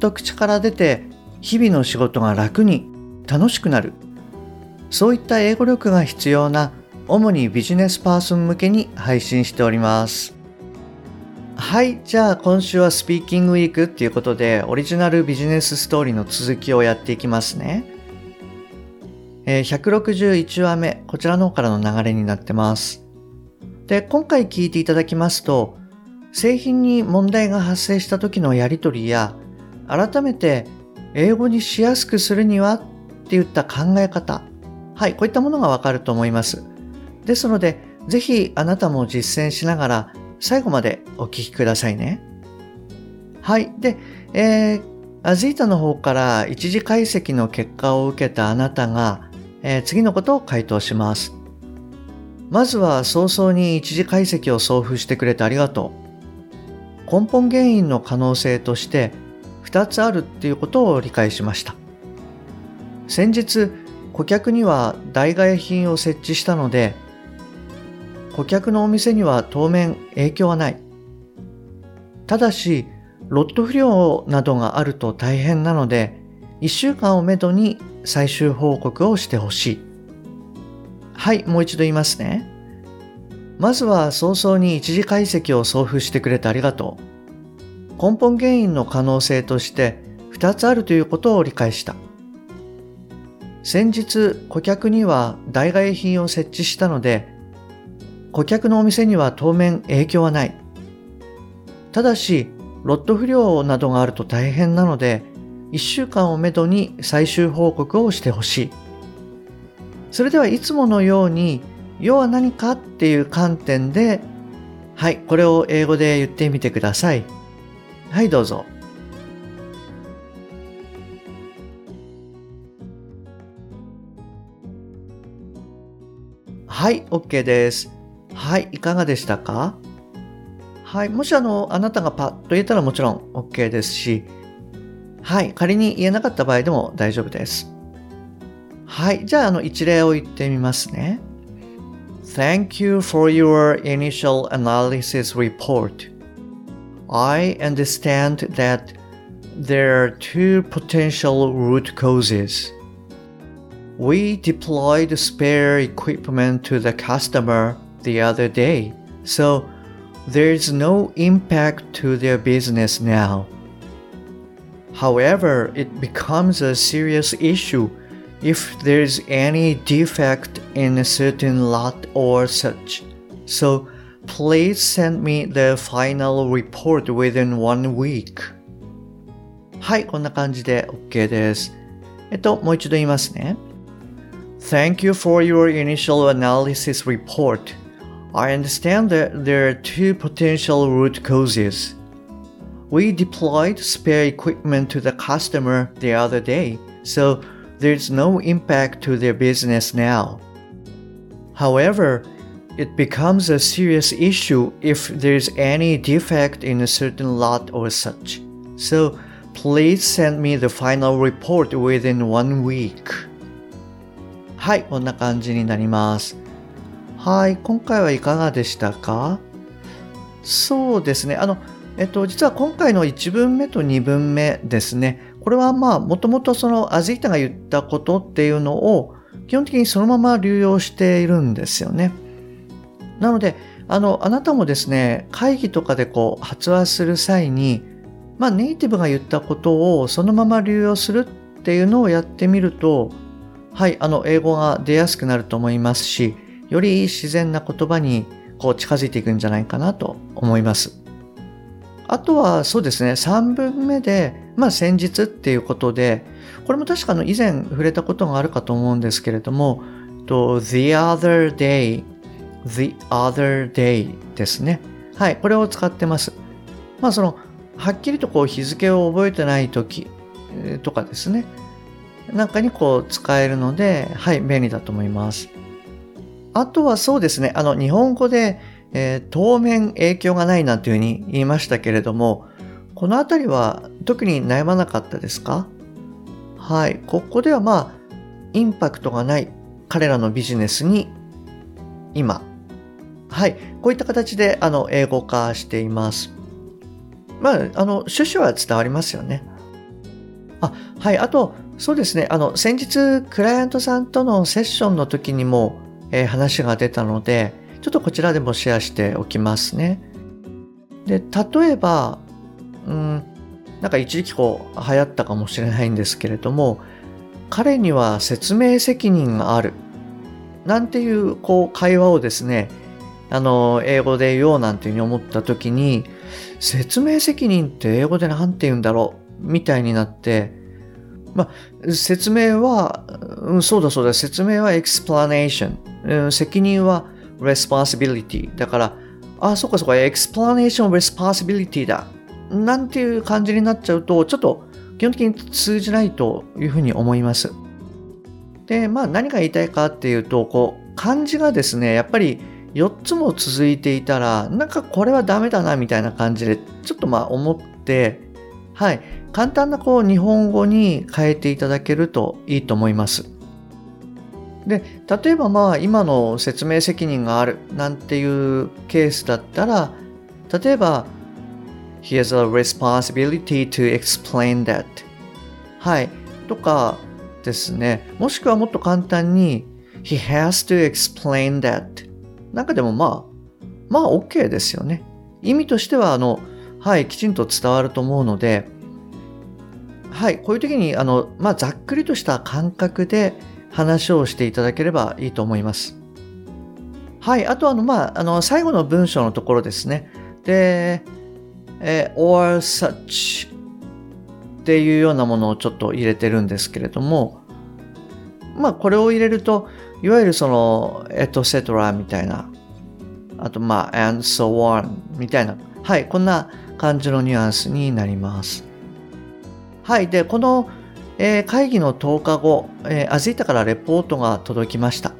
と口から出て日々の仕事が楽に楽しくなる。そういった英語力が必要な主にビジネスパーソン向けに配信しております。はいじゃあ今週はスピーキングウィークっていうことでオリジナルビジネスストーリーの続きをやっていきますね、え、161話目こちらの方からの流れになってます。で今回聞いていただきますと製品に問題が発生した時のやり取りや改めて英語にしやすくするにはっていった考え方。はいこういったものがわかると思います。ですのでぜひあなたも実践しながら最後までお聞きくださいね。はいで、えー、アジータの方から一時解析の結果を受けたあなたが、えー、次のことを回答します。まずは早々に一時解析を送付してくれてありがとう。根本原因の可能性として2つあるっていうことを理解しました。先日顧客には代替品を設置したので顧客のお店には当面影響はない。ただしロット不良などがあると大変なので1週間をめどに最終報告をしてほしい。はいもう一度言いますね。まずは早々に一時解析を送付してくれてありがとう。根本原因の可能性として2つあるということを理解した。先日顧客には代替品を設置したので顧客のお店には当面影響はない。ただしロット不良などがあると大変なので1週間をめどに最終報告をしてほしい。それではいつものように要は何かっていう観点ではいこれを英語で言ってみてください。はい、どうぞ。はい、OK です。はい、いかがでしたか？はい、もしあの、あなたがパッと言えたらもちろん OK ですし、はい、仮に言えなかった場合でも大丈夫です。はい、じゃああの一例を言ってみますね。Thank you for your initial analysis report. I understand that there are two potential root causes. We deployed spare equipment to the customer the other day, so there's no impact to their business now. However, it becomes a serious issue if there's any defect in a certain lot or such. So Please send me the final report within one week. はい、こんな感じで OK です。えっと、もう一度言いますね。Thank you for your initial analysis report. I understand that there are two potential root causes. We deployed spare equipment to the customer the other day, so there's no impact to their business now. However, it becomes a serious issue if there's any defect in a certain lot or such. So please send me the final report within one week. はい、こんな感じになります。はい、今回はいかがでしたかそうですね。あの、えっと、実は今回の1文目と2文目ですね。これはまあ、もともとそのアジータが言ったことっていうのを基本的にそのまま流用しているんですよね。なので、あの、あなたもですね、会議とかでこう発話する際に、まあ、ネイティブが言ったことをそのまま流用するっていうのをやってみると、はい、あの、英語が出やすくなると思いますし、より自然な言葉にこう近づいていくんじゃないかなと思います。あとはそうですね、3文目で、まあ先日っていうことで、これも確かの以前触れたことがあるかと思うんですけれども、と the other day the other day ですね。はい、これを使ってます。まあそのはっきりとこう日付を覚えてない時とかですね。なんかにこう使えるので、はい、便利だと思います。あとはそうですね、あの、日本語で、えー、当面影響がないなんていうふうに言いましたけれども、このあたりは特に悩まなかったですか？はい、ここではまあ、インパクトがない彼らのビジネスに今、はい、こういった形であの英語化しています。まあ、あの、趣旨は伝わりますよね。あ、はい、あと、そうですね、あの、先日、クライアントさんとのセッションの時にも、えー、話が出たので、ちょっとこちらでもシェアしておきますね。で、例えば、うん、なんか一時期こう流行ったかもしれないんですけれども、彼には説明責任がある。なんていうこう会話をですね、あの、英語で言おうなんていうふうに思った時に、説明責任って英語で何て言うんだろう？みたいになって、まあ、説明は、うん、そうだそうだ、説明は explanation、うん、責任は responsibility だから、あ、そっかそっか、explanation responsibility だ。なんていう感じになっちゃうと、ちょっと基本的に通じないというふうに思います。で、まあ何が言いたいかっていうと、こう、漢字がですね、やっぱり4つも続いていたら、なんかこれはダメだなみたいな感じで、ちょっとまあ思って、はい、簡単なこう日本語に変えていただけるといいと思います。で、例えばまあ今の説明責任があるなんていうケースだったら、例えば He has a responsibility to explain that. はい。とかですね。もしくはもっと簡単に He has to explain that. なんかでもまあ、まあ OK ですよね。意味としては、あの、はい、きちんと伝わると思うので、はい、こういう時に、あの、まあ、ざっくりとした感覚で話をしていただければいいと思います。はい、あとあの、まあ、あの、最後の文章のところですね。で、えー、or such っていうようなものをちょっと入れてるんですけれども、まあこれを入れると、いわゆるその、エトセトラみたいな、あとまあ、and so on みたいな、はい、こんな感じのニュアンスになります。はい、で、この、えー、会議の10日後、えー、アズイタからレポートが届きました。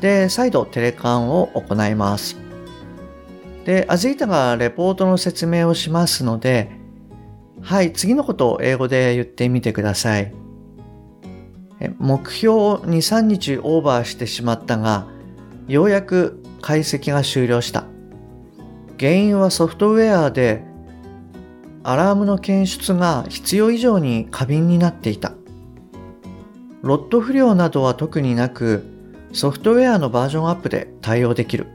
で、再度テレカンを行います。で、アズイタがレポートの説明をしますので、はい、次のことを英語で言ってみてください。目標を2、3日オーバーしてしまったが、ようやく解析が終了した。原因はソフトウェアで、アラームの検出が必要以上に過敏になっていた。ロット不良などは特になく、ソフトウェアのバージョンアップで対応できる。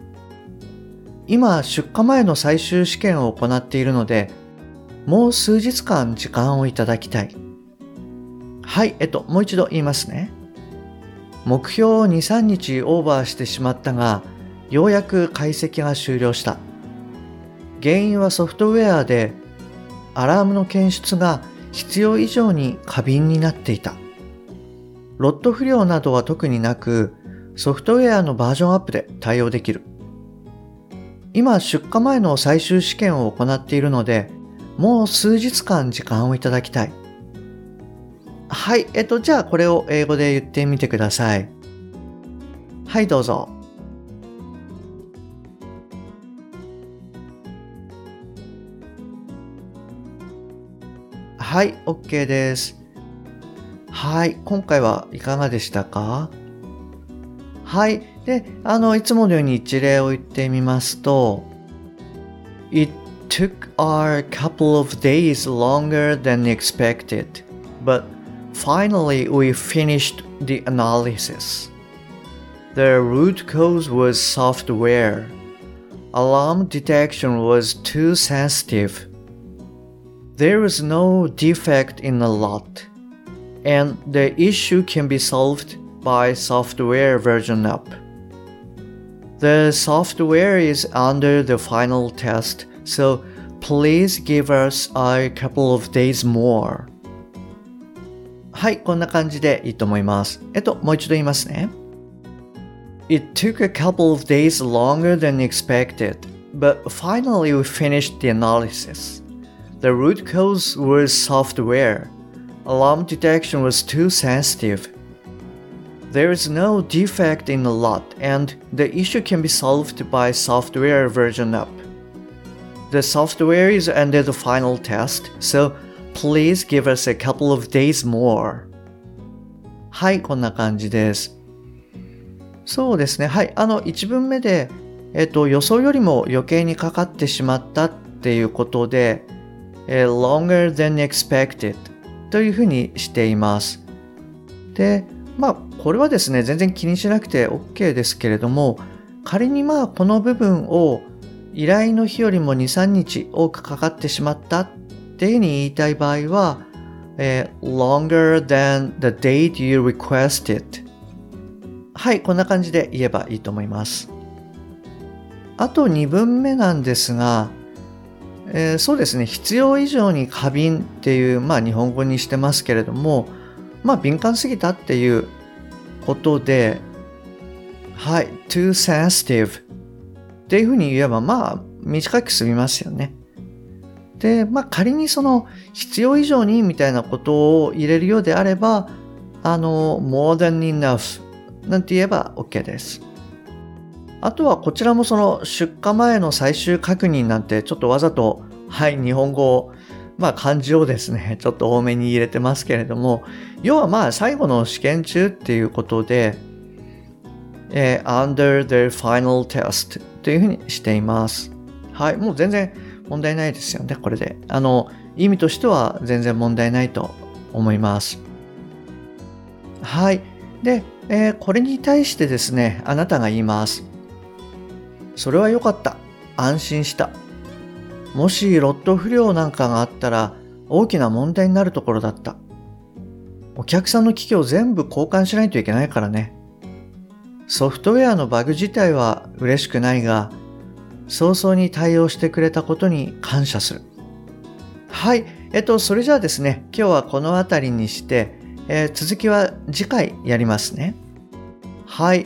今出荷前の最終試験を行っているので、もう数日間時間をいただきたい。はい、えっと、もう一度言いますね。目標を2、3日オーバーしてしまったが、ようやく解析が終了した。原因はソフトウェアで、アラームの検出が必要以上に過敏になっていた。ロット不良などは特になく、ソフトウェアのバージョンアップで対応できる。今出荷前の最終試験を行っているので、もう数日間時間をいただきたい。はい、えっと、じゃあこれを英語で言ってみてください。はい、どうぞ。はい、OK です。はい、今回はいかがでしたか？はい。で、あの、いつものように一例を言ってみますと、It took a couple of days longer than expected, but finally we finished the analysis. The root cause was software. Alarm detection was too sensitive. There was no defect in the lot, and the issue can be solved by software version up. The software is under the final test, so please give us a couple of days more. はい、こんな感じでいいと思います。えっと、もう一度言いますね。It took a couple of days longer than expected, but finally we finished the analysis. The root cause was software. Alarm detection was too sensitive. There is no defect in the lot, and the issue can be solved by software version up. The software is under the final test, so please give us a couple of days more. はい、こんな感じです。そうですね。はい。あの、1文目で、えっと、予想よりも余計にかかってしまったっていうことで、え longer than expected というふうにしています。で、まあ、これはですね、全然気にしなくて OK ですけれども、仮にまあ、この部分を依頼の日よりも2、3日多くかかってしまったっていうふうに言いたい場合は、えー、longer than the date you requested はい、こんな感じで言えばいいと思います。あと2文目なんですが、えー、そうですね、必要以上に過敏っていう、まあ日本語にしてますけれども、まあ敏感すぎたっていうことで、はい、too sensitive っていうふうに言えば、まあ短く済みますよね。で、まあ仮にその必要以上にみたいなことを入れるようであれば、あの、more than enough なんて言えば OK です。あとはこちらもその出荷前の最終確認なんてちょっとわざと、はい、日本語を、まあ漢字をですね、ちょっと多めに入れてますけれども、要はまあ最後の試験中っていうことで、えー、under the final test というふうにしています。はい、もう全然問題ないですよね、これで。あの、意味としては全然問題ないと思います。はい。で、えー、これに対してですね、あなたが言います。それは良かった。安心した。もしロット不良なんかがあったら大きな問題になるところだった。お客さんの機器を全部交換しないといけないからね。ソフトウェアのバグ自体は嬉しくないが、早々に対応してくれたことに感謝する。はい。えっと、それじゃあですね、今日はこの辺りにして、えー、続きは次回やりますね。はい、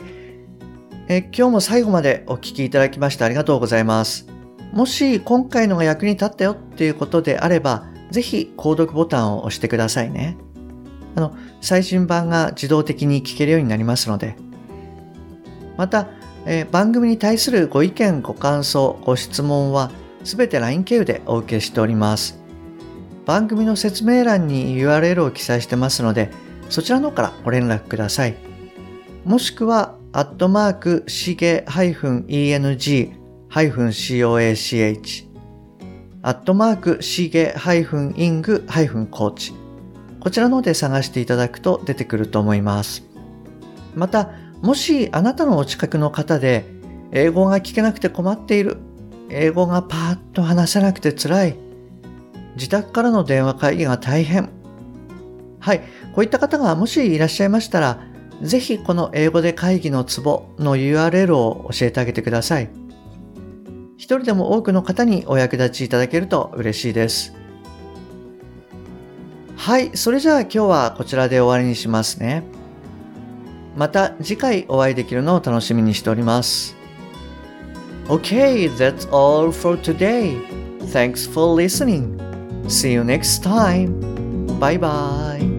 え、今日も最後までお聴きいただきましてありがとうございます。もし今回のが役に立ったよっていうことであれば、ぜひ購読ボタンを押してくださいね。あの、最新版が自動的に聞けるようになりますので。また、えー、番組に対するご意見、ご感想、ご質問はすべて LINE 経由でお受けしております。番組の説明欄に URL を記載してますので、そちらの方からご連絡ください。もしくは、アットマーク、しげ -eng-coach、アットマーク、しげ -ing-coach、こちらの方で探していただくと出てくると思います。また、もしあなたのお近くの方で、英語が聞けなくて困っている、英語がパーッと話せなくて辛い、自宅からの電話会議が大変。はい。こういった方がもしいらっしゃいましたら、ぜひこの英語で会議のツボの URL を教えてあげてください。一人でも多くの方にお役立ちいただけると嬉しいです。はい。それじゃあ今日はこちらで終わりにしますね。また次回お会いできるのを楽しみにしております。Okay, that's all for today. Thanks for listening. See you next time. Bye bye.